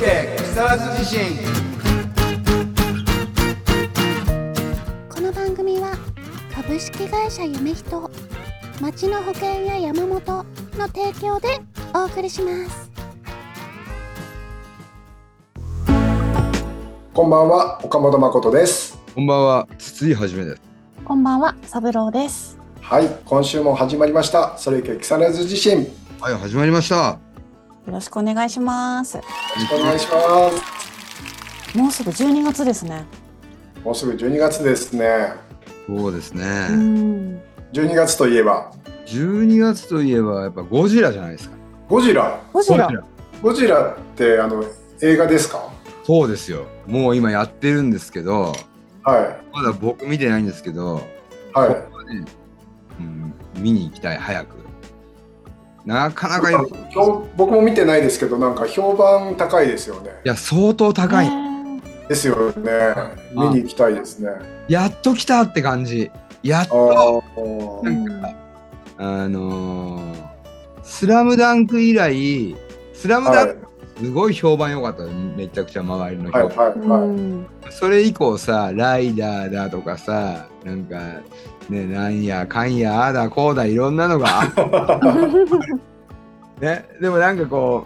家木更津地震この番組は株式会社夢人町の保険や山本の提供でお送りしますこんばんは、岡本誠です。こんばんは筒井はじめですこんばんは、三郎です。はい、今週も始まりました。それいけ木更津地震。よはい始まりましたよろしくお願いします。ろしくお願いします。もうすぐ12月ですね。もうすぐ12月ですね。そうですね、うん。12月といえば、12月といえばやっぱゴジラじゃないですかゴジラ？ゴジラ。ゴジラってあの映画ですか？そうですよもう今やってるんですけどはまだ僕見てないんですけど、い。はい。ここはねうん、見に行きたい早くなかなか僕も見てないですけど、なんか評判高いですよね。や相当高い、ねですよね。見に行きたいですね。やっと来たって感じやっあとーなんかあのースラムダンク」以来「スラムダはいンク」すごい評判良かっためちゃくちゃ周りの評はいはいはい。ん。それ以降さライダーだとかさなんかねなんやかんやああだこうだいろんなのが ね。でもなんかこ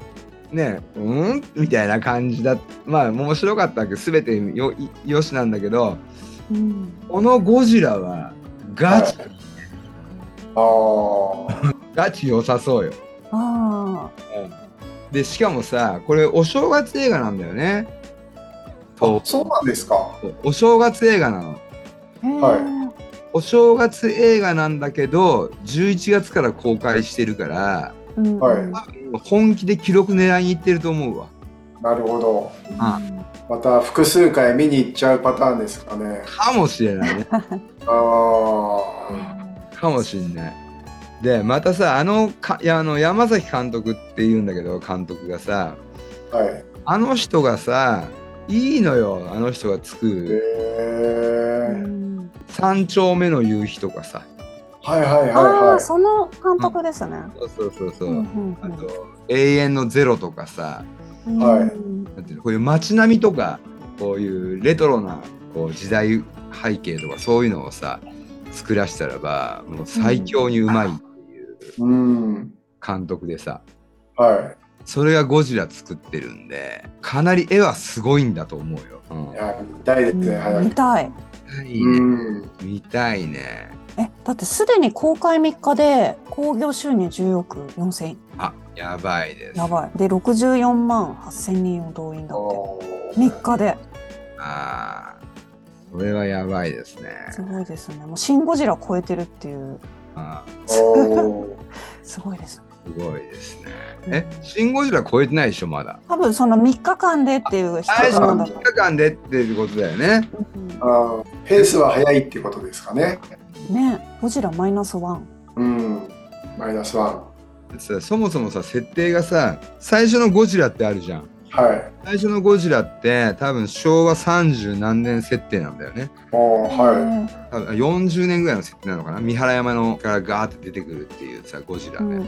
うねうん？みたいな感じだまあ面白かったけど全てよよしなんだけどうん。このゴジラはガチ、ああ。ガチ良さそうよ。あでしかもさこれお正月映画なんだよね。とそうなんですか。お正月映画なの。あ。へえはお正月映画なんだけど11月から公開してるからうんはい本気で記録狙いに行ってると思うわなるほど。あまた複数回見に行っちゃうパターンですかね。かもしれないね ああ。かもしれないでまたさあのかいやあの山崎監督っていうんだけど監督がさはい。あの人がさいいのよあの人が作へるえ。うん三丁目の夕日とかさはいはいはいああ、はい。その監督ですね。そうそうそうそう、うんうんあと永遠のゼロとかさうんはいうんなんていうのこういう街並みとかこういうレトロなこう時代背景とかそういうのをさ作らせたらばもう最強にうまいっていううん。監督でさはそれがゴジラ作ってるんでかなり絵はすごいんだと思うよ。うんい。いや、見たいですね、早く。見たい。見たいね。うん。見たいね。え、だってすでに公開3日で興行収入10億4千あやばいです。やばい。で、64万8千人を動員だって。3日で。ああそれはやばいですね。すごいですね。もうシン・ゴジラ超えてるっていう。あ おーすごいですね。すごいですね。え、シン・ゴジラ超えてないでしょ、まだ？多分その3日間でっていう人最初のなんだ3日間でっていうことだよね。うんあーペースは速いっていうことですかね。ねゴジラマイナスワン。うん。マイナスワン。さそもそもさ、設定がさ、最初のゴジラってあるじゃん。はい。最初のゴジラって多分昭和30何年設定なんだよね。おーは多分40年ぐらいの設定なのかな。三原山のからガーって出てくるっていうさ、ゴジラうんね。う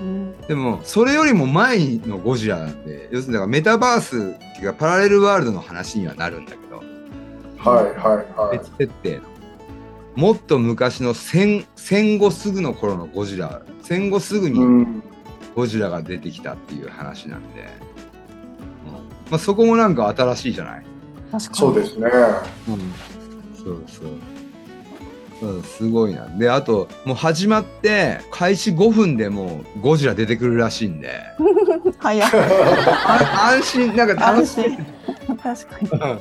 んでもそれよりも前のゴジラなんで要するにだからメタバースっていうかパラレルワールドの話にはなるんだけどい。はいはいはい別。設定のもっと昔の戦戦後すぐの頃のゴジラ戦後すぐうにん。ゴジラが出てきたっていう話なんで、うんまあ、そこもなんか新しいじゃない、確かに。そうですね。そうそうそうすごいなであともう始まって開始5分でもうゴジラ出てくるらしいんで早い。あ安心なんか楽しい安心。確か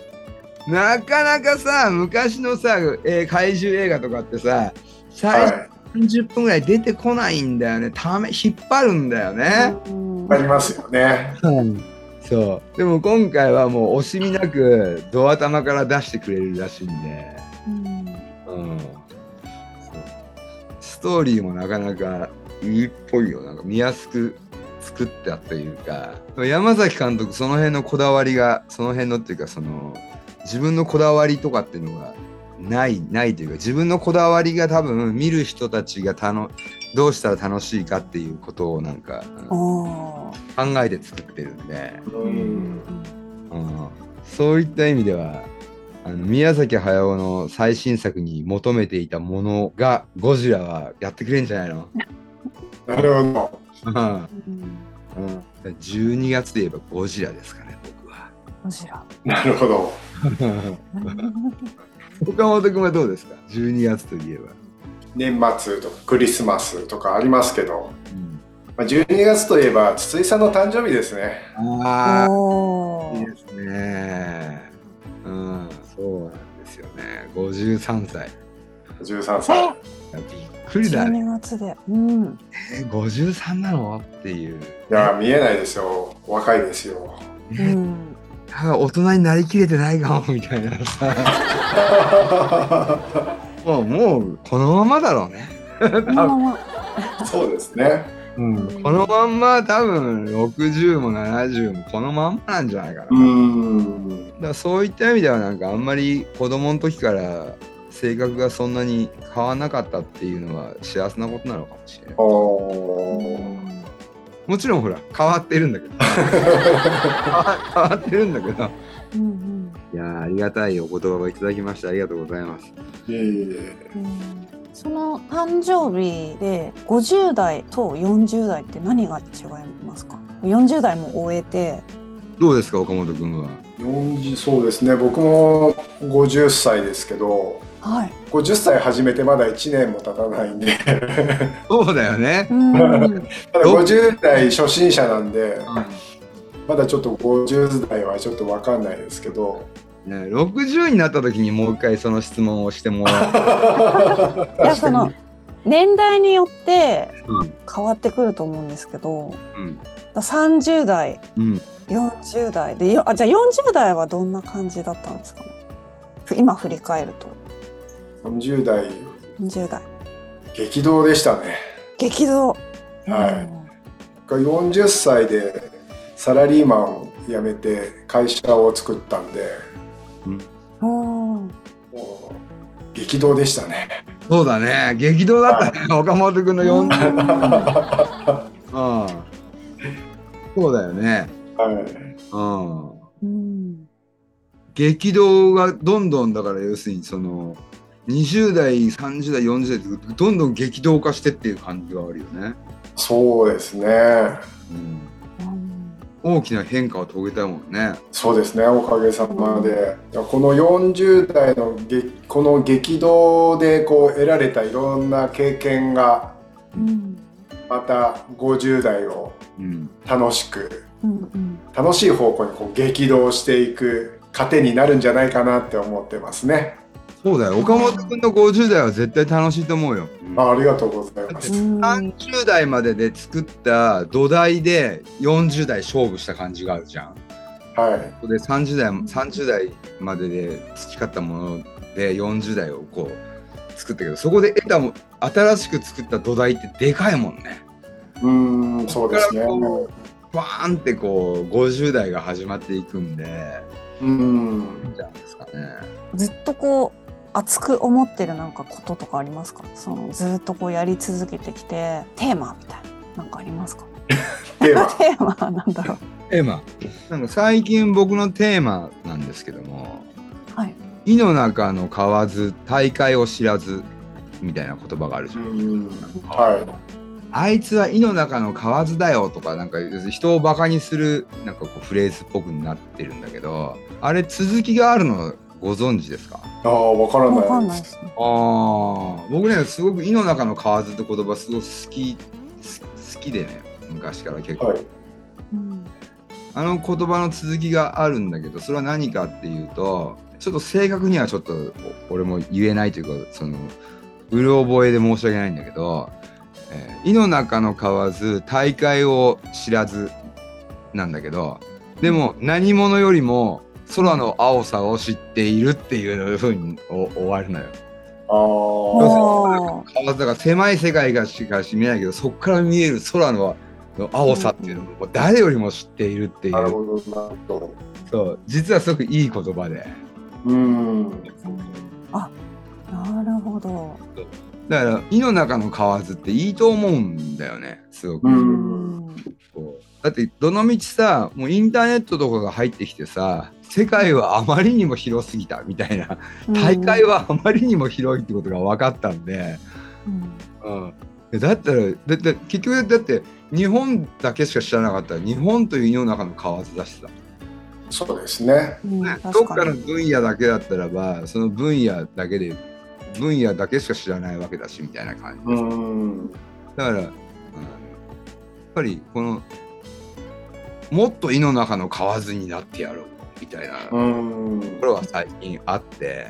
に。なかなかさ昔のさ、えー怪獣映画とかってさ最初は30分ぐらい出てこないんだよねため引っ張るんだよね、うんい。ありますよね。そう。でも今回はもう惜しみなくドア玉から出してくれるらしいんで、うん。う。ん、ストーリーもなかなかいいっぽいよ。なんか見やすく作ったというか。山崎監督その辺のこだわりがその辺のっていうかその自分のこだわりとかっていうのがないないというか自分のこだわりが多分見る人たちがたのどうしたら楽しいかっていうことをなんか、うん考えて作ってるんで、うん。ううんそういった意味ではあの宮崎駿の最新作に求めていたものがゴジラはやってくれんじゃないの、なるほど。うんうんうん、12月で言えばゴジラですかね僕は。ゴジラ。なるほど。岡本君はどうですか？12月といえば。年末とかクリスマスとかありますけど、うん、まあ、12月といえば筒井さんの誕生日ですね。ああいいですね。うん、そうなんですよね。53歳。13歳。びっくりだね。12月で。うん。え53なの？っていう。いや、見えないですよ。若いですよ。うえん。なんか大人になりきれてないかもみたいなさ。もう、もうこのままだろうね。このまま。そうですね。うん、このまんま多分60も70もこのまんまなんじゃないかな。うーん。だからそういった意味ではなんかあんまり子供の時から性格がそんなに変わらなかったっていうのは幸せなことなのかもしれない。もちろんほら変わってるんだけど。変わ変わってるんだけど。うんうん。いやーありがたいお言葉をいただきましてありがとうございます。いえいえ。うんその誕生日で50代と40代って何が違いますか ?40 代も終えて、どうですか岡本君は？40そうですね僕も50歳ですけどはい。50歳始めてまだ1年も経たないんでそうだよねうん。ただ50代初心者なんでまだちょっと50代はちょっと分かんないですけどね、60になった時にもう一回その質問をしてもら いや、その、年代によってううん。変わってくると思うんですけど、うん。30代、うん。40代で、よあ、じゃあ40代はどんな感じだったんですか？ねふ今振り返ると。30代。40代。激動でしたね。激動。はい。40歳でサラリーマンを辞めて会社を作ったんでうん。激動でしたね。そうだね。激動だったね。岡本君の40 うん。そうだよね。はい。うん。うん。激動がどんどんだから要するにその20代30代40代ってどんどん激動化してっていう感じがあるよね、そうですね。うん、うん大きな変化を遂げたもんねそうですねおかげさまでこの40代のげこの激動でこう得られたいろんな経験がうん。また50代をうん楽しくうんうん。楽しい方向にこう激動していく糧になるんじゃないかなって思ってますねそうだよ。岡本君の50代は絶対楽しいと思うよ、あありがとうございます。うん。30代までで作った土台で40代勝負した感じがあるじゃん。はい。で30代30代までで培ったもので40代をこう作ったけどそこで得たも新しく作った土台ってでかいもんね。うーんそうですね。バーンってこう50代が始まっていくんで。うんじゃないですかね。ずっとこう熱く思ってるなんかこととかありますか？そのずっとこうやり続けてきてテーマみたいななんかありますか？テーマ。テーマなんだろう？テーマ。なんか最近僕のテーマなんですけどもはい「井の中の蛙大海を知らず」みたいな言葉があるじうゃん。はあいつは井の中の蛙だよとかなんか人をバカにするなんかこうフレーズっぽくなってるんだけどあれ続きがあるのご存知ですか？いああわからわかないんないですね。ああ僕ねすごく井の中の蛙って言葉すごく好きす好きでね昔から結構、はい。うん。あの言葉の続きがあるんだけどそれは何かっていうとちょっと正確にはちょっとお俺も言えないというかそのうる覚えで申し訳ないんだけど「えー井の中の蛙大海を知らず」なんだけどでも何者よりも空の青さを知っているっていうふうにお終わるのよ。ああだから狭い世界がしか見えないけどそこから見える空のの青さっていうのを誰よりも知っているっていう。なるほどそう実はすごくいい言葉で。うーん。あなるほど。だから「井の中の蛙」っていいと思うんだよねすごく。うだってどのみちさもうインターネットとかが入ってきてさ世界はあまりにも広すぎたみたいな大会はあまりにも広いってことが分かったんで、うん。うん、だったらだって結局だって日本だけしか知らなかったら日本という世の中の蛙だしさ、そうですね。うんねどっ確かの分野だけだったらばその分野だけで分野だけしか知らないわけだしみたいな感じ。でうす、ん。だから、うん。やっぱりこのもっと井の中の蛙になってやろうみたいなうん。ところは最近あって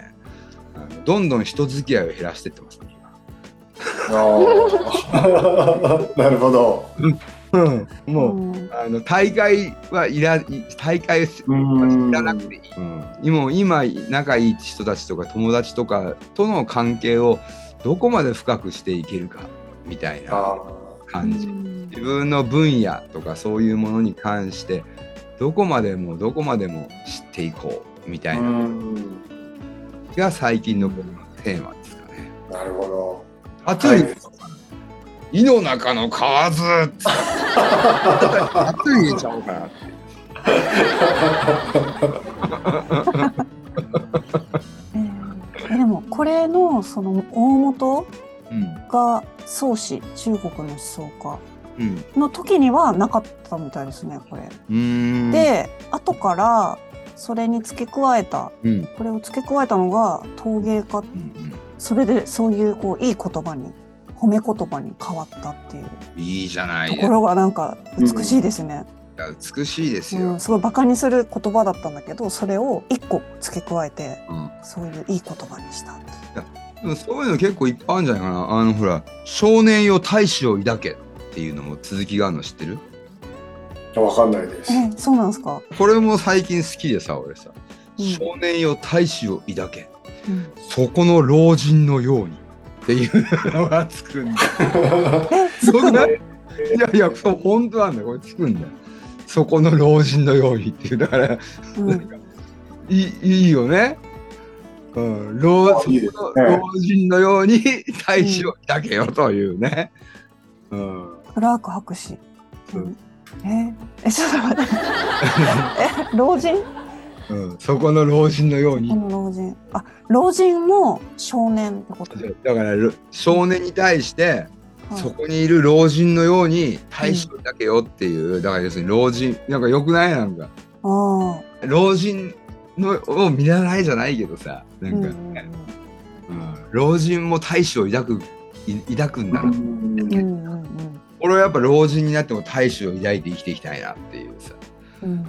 どんどん人付き合いを減らしてってますねああ。なるほど。今、うん、もう、うんあの大会はいらい大会知うん。らなくていい、うん、今今仲いい人たちとか友達とかとの関係をどこまで深くしていけるかみたいなあ感じ、うん自分の分野とかそういうものに関してどこまでもどこまでも知っていこうみたあ。いうなんが最近の僕のテーマですかね。なるほど。あとに、井の中の蛙ってあと入れちゃおうかなって。えーえでもこれのその大元うんが宗師中国の思想家うんの時にはなかったみたいですねこれ。で後からそれに付け加えた。うん。これを付け加えたのが陶芸家。うんそれでそういうこういい言葉に褒め言葉に変わったっていう。うん、いいじゃない。ところがなんか美しいですね。美しいですよ。うん、すごいバカにする言葉だったんだけどそれを一個付け加えてうん。そういういい言葉にしたそういうの結構いっぱいあるんじゃないかな。あのほら少年よ大志を抱けっていうのも続きがあるの知ってる？わかんないです。えそうなんですか、これも最近好きでさ俺さ、うん。少年よ大志を抱け。うん。そこの老人のように。っていうのがつくんだえすごくないいやいやそう本当なんだよ。これつくんだよ。そこの老人のようにっていう。だからうん。いいいいよね。うん、老あいいですね。老人のように大志を抱けよというね。うん、クラーク博士、ううん。ん、え？えちょっと待って。え老人？うん、そこの老人のようこに。の老人。あ老人も少年ってこと、だからろ少年に対して、はいそこにいる老人のように大志を抱けよっていう、だから要するに老人なんかよくないなんか。あ老人のを見習いじゃないけどさあ、なんか、うんうんねうん。老人も大志を抱くい抱くんだな、うんうんうんうん俺はやっぱ老人になっても大志を抱いて生きていきたいなっていうさうん。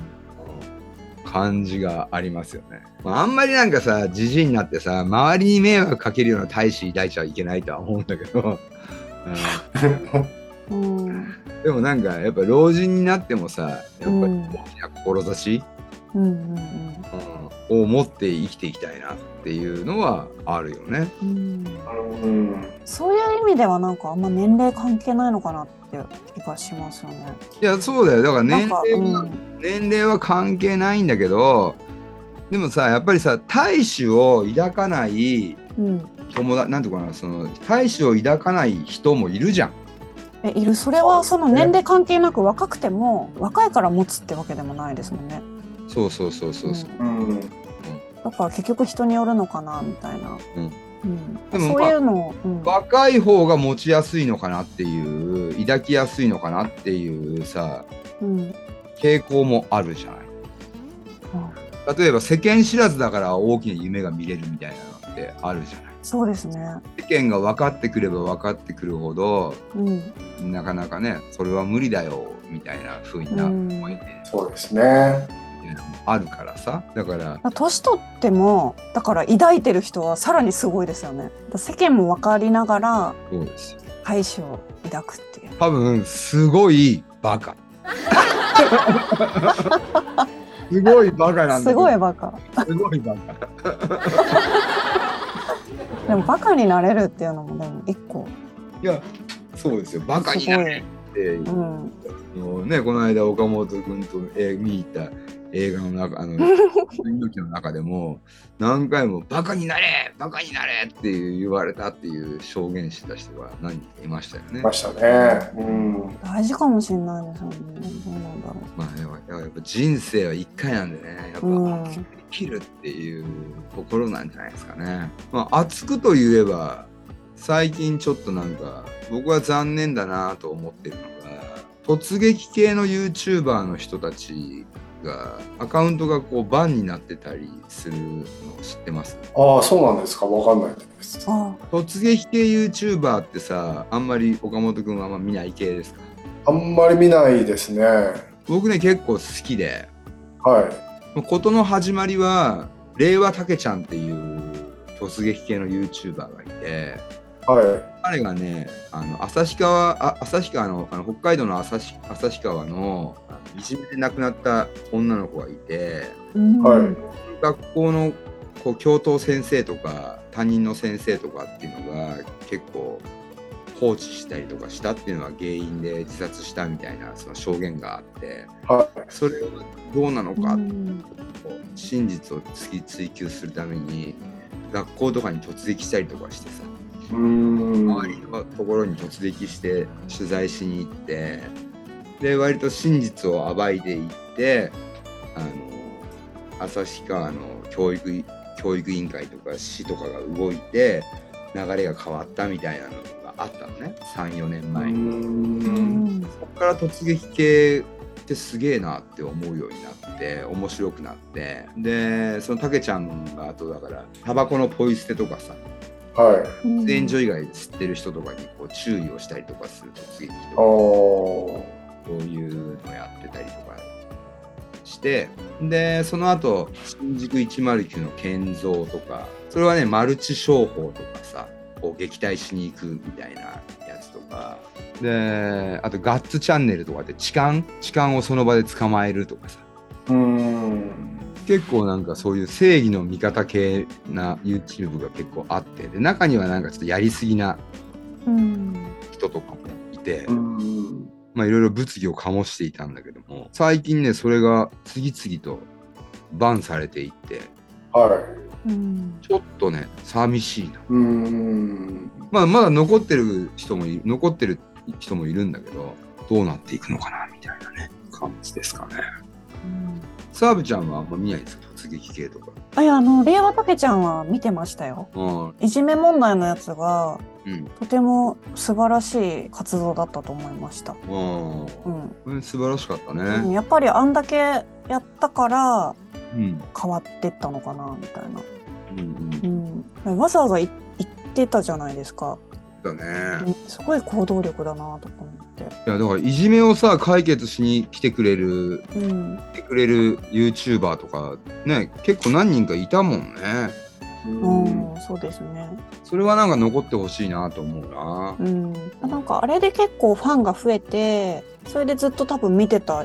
感じがありますよね。まあ、あんまりなんかさじじいになってさ周りに迷惑かけるような大志抱いちゃいけないとは思うんだけど、うん。うんでもなんかやっぱ老人になってもさやっぱりうん。大きな志、うんうんうん。を持って生きていきたいなっていうのはあるよね。うん。うんそういう意味ではなんかあんま年齢関係ないのかなって気がしますよね。いやそうだよだから年齢は、うん年齢は関係ないんだけどでもさやっぱりさ大志を抱かないうん、友達なんていうかなその大志を抱かない人もいるじゃん。えいるそれはその年齢関係なく若くても若いから持つってわけでもないですもんね。そうそうそうそうそう。うんだから結局人によるのかなみたいな。うんうんでもそういうのを、うん若い方が持ちやすいのかなっていう抱きやすいのかなっていうさうん傾向もあるじゃない。例えば世間知らずだから大きな夢が見れるみたいなのってあるじゃない。そうですね。世間が分かってくれば分かってくるほどうんなかなかねそれは無理だよみたいな風になうんそうですね。っていうのもあるからさ。だから年取ってもだから抱いてる人はさらにすごいですよね。世間も分かりながらそうですよ。大志を抱くっていう。多分すごいバカ。すごいバカなんだすごいバカ。すごいバカ。でもバカになれるっていうのもでも一個。いやそうですよ。バカ。にないれってう。ん。あのねこの間岡本君と映見に行った映画の中あの 猪木の中でも何回も「バカになれバカになれ!」っていう言われたっていう証言した人が何人かいましたよねい。ましたね。うん。大事かもしれないですよね。どうなんだろまあね、やっぱ人生は一回なんでね、やっぱうん生きるっていうところなんじゃないですかね。まあ、熱くといえば、最近ちょっとなんか、僕は残念だなと思ってるのが、突撃系の YouTuber の人たちが、アカウントがこう、バンになってたりするのを知ってます？ああ、そうなんですか？わかんないです。突撃系 YouTuber ってさ、あんまり岡本君はあんま見ない系ですか？あんまり見ないですね。は僕ね、結構好きで、い。事の始まりは令和たけちゃんっていう突撃系の YouTuber がいてはい。彼がねあの旭川あ旭川のあの北海道の旭旭川のあのいじめで亡くなった女の子がいてうんはい学校のこう教頭先生とか担任の先生とかっていうのが結構放置したりとかしたっていうのが原因で自殺したみたいなその証言があってはい。それはどうなのかうん真実を追追求するために学校とかに突撃したりとかしてさ。周りのところに突撃して取材しに行ってで割と真実を暴いていってあの旭川の教育教育委員会とか市とかが動いて流れが変わったみたいなのがあったのね34年う前に。ん。そこから突撃系ってすげえなって思うようになって面白くなってでそのたけちゃんがあとだからタバコのポイ捨てとかさはい。喫煙所以外で吸ってる人とかにこう注意をしたりとかする突撃とかおー。そういうのやってたりとかしてでその後新宿109の建造とかそれはねマルチ商法とかさこう撃退しに行くみたいなやつとかであとガッツチャンネルとかで痴漢痴漢をその場で捕まえるとかさうーん。結構なんかそういう正義の味方系な YouTube が結構あってで中にはなんかちょっとやりすぎなうん人とかもいて、うん。まあいろいろ物議を醸していたんだけども最近ねそれが次々とバンされていってはうんちょっとね寂しいな。まあまだ残ってる人もい残ってる人もいるんだけどどうなっていくのかなみたいなね感じですかね。うんサーブちゃんはあんま見ないですか？突撃系とか。あいやあの令和たけちゃんは見てましたよ。うんいじめ問題のやつがうんとても素晴らしい活動だったと思いました。うん素晴らしかったうんね。やっぱりあんだけやったからうん変わってったのかなみたいな。うんうんうん、わざわざい言ってたじゃないですか。だね。うんすごい行動力だなとか思。いやだからいじめをさ解決しに来てくれるうん、来てくれる YouTuber とかね結構何人かいたもんね。うん、そうですね。それはなんか残ってほしいなと思うな。うん、なんかあれで結構ファンが増えて、それでずっと多分見てた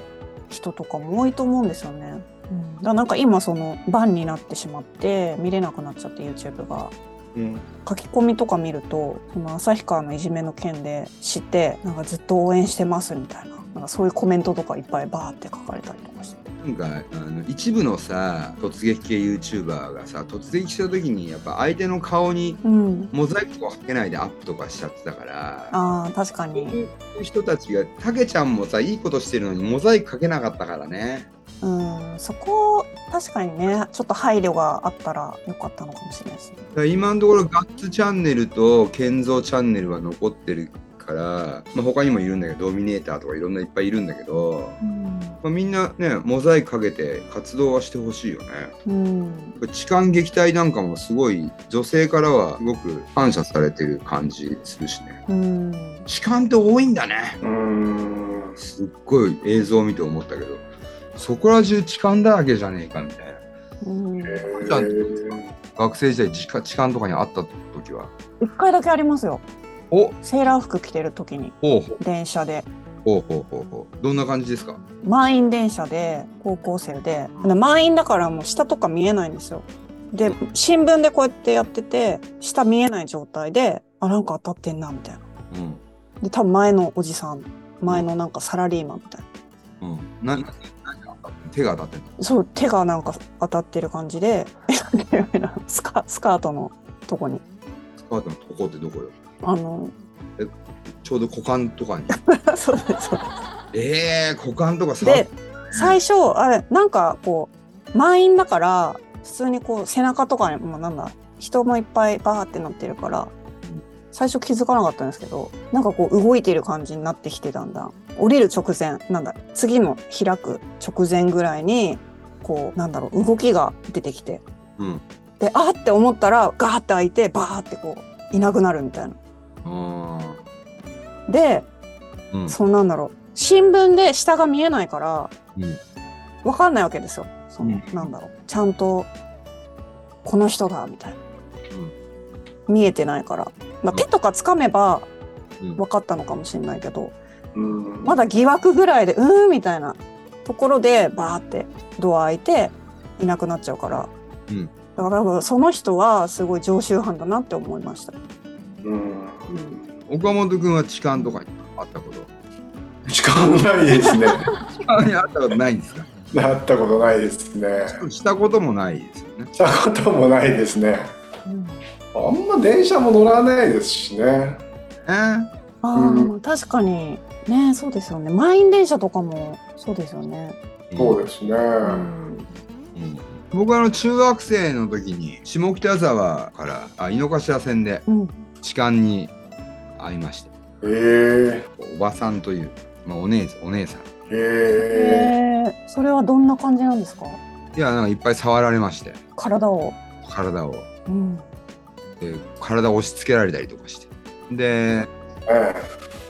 人とかも多いと思うんですよね。うん、だからなんか今そのバンになってしまって見れなくなっちゃって YouTube が。うん。書き込みとか見るとその旭川のいじめの件で知ってなんかずっと応援してますみたいななんかそういうコメントとかいっぱいバーって書かれたりとかしてなんかあの一部のさ突撃系 YouTuber がさ突撃した時にやっぱ相手の顔にうんモザイクとかかけないでアップとかしちゃってたから。あー確かそうにいう人たちがたけちゃんもさいいことしてるのにモザイクかけなかったからね。うんそこ確かにねちょっと配慮があったらよかったのかもしれないですねだから今のところガッツチャンネルと建造チャンネルは残ってるから、まあ、他にもいるんだけどドミネーターとかいろんないっぱいいるんだけど、うんまあ、みんなねモザイクかけて活動はしてほしいよね。うん痴漢撃退なんかもすごい女性からはすごく感謝されてる感じするしね。うん痴漢って多いんだね。うーん。すっごい映像を見て思ったけどそこら中痴漢だらけじゃねえかみたいな。うん。えじゃあー。学生時代痴漢痴漢とかにあった時は。一回だけありますよ。お。セーラー服着てる時に。ほうほう。電車で。ほうほうほうほう。どんな感じですか？満員電車で高校生で。満員だからもう下とか見えないんですよ。で新聞でこうやってやってて下見えない状態であなんか当たってんなみたいな。うん。で多分前のおじさん。前のなんかサラリーマンみたいな。うん。な、手が当たってんの？そう手がなんか当たってる感じで スカスカートのとこに。スカートのとこってどこよ？あのちょうど股間とかに？そうですそうでええ股間とかすで最初あれなんかこう満員だから普通にこう背中とかにもなんだ人もいっぱいバーってなってるから最初気づかなかったんですけどなんかこう動いてる感じになってきてだんだん。降りる直前なんだ次の開く直前ぐらいにこうなんだろう動きが出てきて。うん。であーって思ったらガーって開いてバーってこういなくなるみたいな。あでーうん。そうなんだろう。新聞で下が見えないからうん。わかんないわけですよ。その、うん。なんだろう。ちゃんとこの人だみたいな、見えてないから、まあ、うん手とかつかめばうん。分かったのかもしれないけど、うん。まだ疑惑ぐらいでうーんみたいなところでバーってドア開いていなくなっちゃうから、うん。だから多分その人はすごい常習犯だなって思いました。うん。岡本君は痴漢とかにあったこと？時間ないですね。痴漢にあったことないんですか？なったことないですね。したこともないですよね。したこともないですね。うんあんま電車も乗らないですしね。えーあうあ、確かにねそうですよね満員電車とかもそうですよね。そうですね。うんうん僕はあの中学生の時に下北沢からあ井の頭線でうん痴漢に会いましてえおばさんという、まあ、お姉お姉さんえええー、それはどんな感じなんですかいやなんかいっぱい触られまして体を。体をうん。で体を押し付けられたりとかして。でえ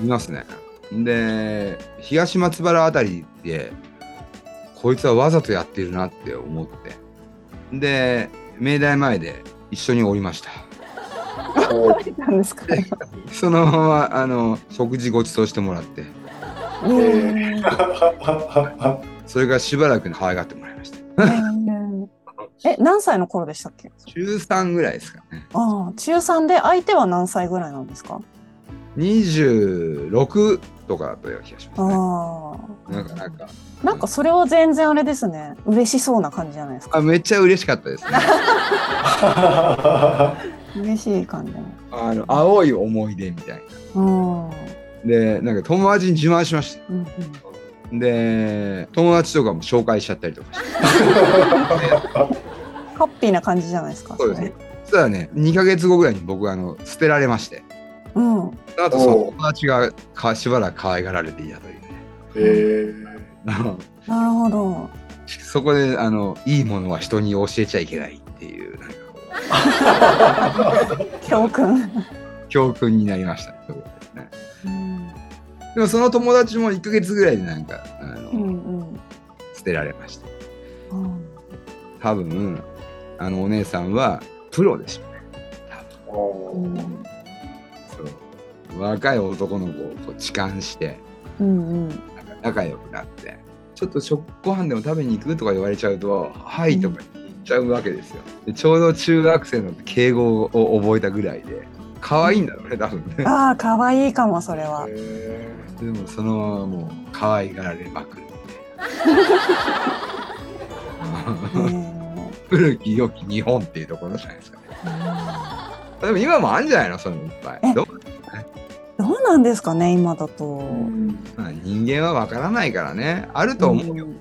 いますね。で東松原あたりでこいつはわざとやってるなって思って。で明大前で一緒に降りました。そのままあの食事ご馳走してもらって。ー。それからしばらく可愛がってもらいましたえ、何歳の頃でしたっけ？中3ぐらいですかねああ、中三で相手は何歳ぐらいなんですか？26とかだったような気がしますねああ。なんかなんかなんかそれは全然あれですね。嬉しそうな感じじゃないですか。あめっちゃ嬉しかったですね 嬉しい感じ。あの青い思い出みたいうん。うんなでなんか友達に自慢しましたうん。で友達とかも紹介しちゃったりとかして ハッピーな感じじゃないですか。そうですねそしたらね2ヶ月後ぐらいに僕あの捨てられまして。うん。その後その友達がかしばらく可愛がられていたというねえなるほど。そこであのいいものは人に教えちゃいけないっていうなんかこう 教訓。教訓になりましたねそうん。でもその友達も1ヶ月ぐらいでなんかあの、うんうん。捨てられましたうん多分あのお姉さんはプロでしょうねそう。若い男の子をこう痴漢してうんうん。仲良くなってちょっと食ご飯でも食べに行くとか言われちゃうと「はい」とか言っちゃうわけですよ。でちょうど中学生の敬語を覚えたぐらいで可愛いんだろうね多分ね。ああ、可愛いかも、それは。えでもそのままもう可愛がられまくるへみたい古き良き日本っていうところじゃないですかね。でも今もあるんじゃないの？そういうのいっぱい。え。どうなんですかね、今だと。まあ人間はわからないからね。あると思うよ、ん。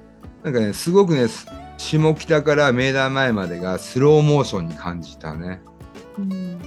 なんかねすごくねす下北から明大前までがスローモーションに感じたね。うん。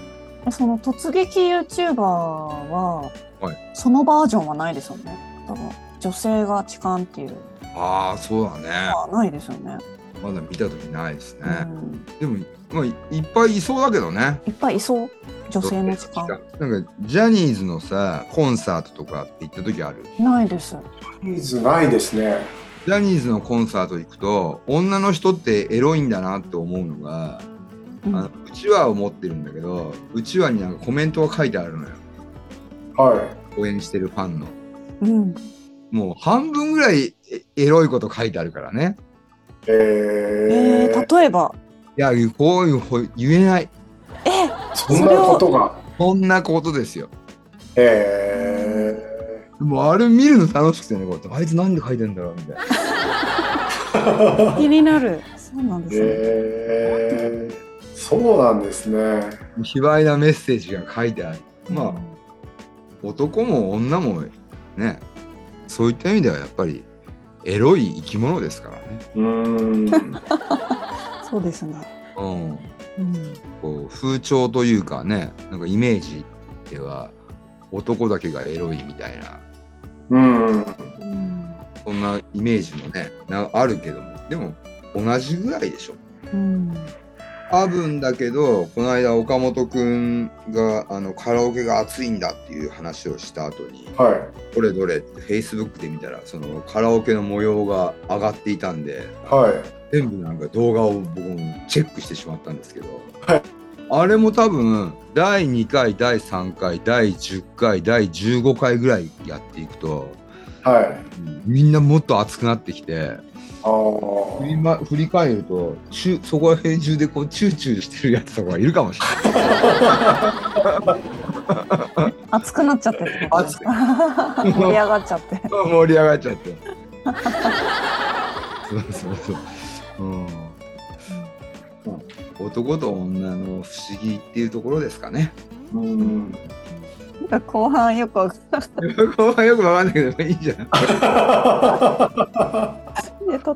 その突撃 YouTuber は、はい。そのバージョンはないですよね。多分女性が痴漢っていう。ああそうだね。ないですよね。まだ見た時ないですね、うん。でも、まあ、いいっぱいいそうだけどね。いっぱいいそう。女性の痴漢なんかジャニーズのさコンサートとかって行った時ある？ないです。ー、ニーズないですね。ジャニーズのコンサート行くと女の人ってエロいんだなって思うのが、うん。あのうちわを持ってるんだけどうちわになんかコメントが書いてあるのよ。は応援してるファンの。うん、もう半分ぐらいエエロいこと書いてあるからねい。ええー、ー、例えばいやこういうほ言えないえそんなことが。こんなことですよえもうあれ見るの楽しくてねこうやってあいつなんで書いてんだろうみたいな 気になる。そうなんですね。えー、そうなんですね。卑猥なメッセージが書いてある。まあ、男も女もね、そういった意味ではやっぱりエロい生き物ですからね。うーん。そうですね。うん。うん。こう風潮というかね、なんかイメージでは男だけがエロいみたいな、うん。うんそんなイメージもね、なあるけども、でも同じぐらいでしょ。うん。多分だけど、この間岡本くんがあのカラオケが熱いんだっていう話をした後に、はい。どれどれって Facebook で見たら、そのカラオケの模様が上がっていたんで、はい。全部なんか動画を僕もチェックしてしまったんですけど、はいあれも多分第2回第3回第10回第15回ぐらいやっていくとはい。みんなもっと熱くなってきて。振り,、ま、振り返るとチュそこら辺中でこうチューチューしてるやつとかいるかもしれない。熱くなっちゃってってことですか？盛り上がっちゃって。盛り上がっちゃって。そうそうそう。うん男と女の不思議っていうところですかね。うん。なんか後半よくわかん 後半よくわかんないけどいいじゃん。ないで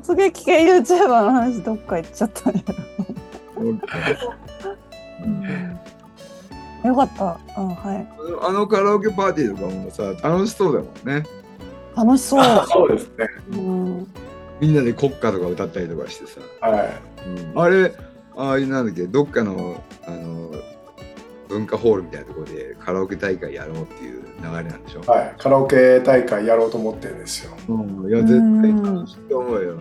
突撃系 YouTuber の話どっか行っちゃったんやよかった。うん、はい。あのカラオケパーティーとかもさ楽しそうだもんね。楽しそう。そうですね。うん。みんなで国歌とか歌ったりとかしてさ。はい。あれああいうなんだっけ？どっかのあの文化ホールみたいなところでカラオケ大会やろうっていう流れなんでしょ。はい。カラオケ大会やろうと思ってるんですよ。うん、いや絶対楽しいと思うよ。うん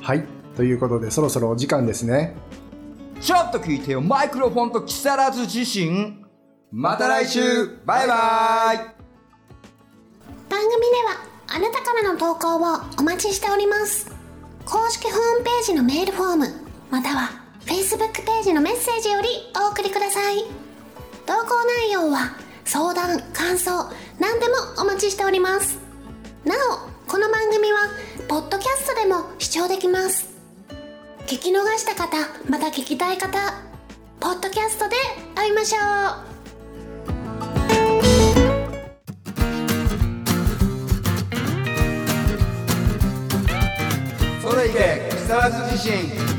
はい。ということで、そろそろお時間ですね。ちょっと聞いてよマイクロフォンと木更津自身また来週バイバイ番組ではあなたからの投稿をお待ちしております公式ホームページのメールフォームまたは Facebook ページのメッセージよりお送りください。投稿内容は相談感想何でもお待ちしております。なおこの番組はポッドキャストでも視聴できます。聞き逃した方また聞きたい方ポッドキャストで会いましょう。それいけ木更津自身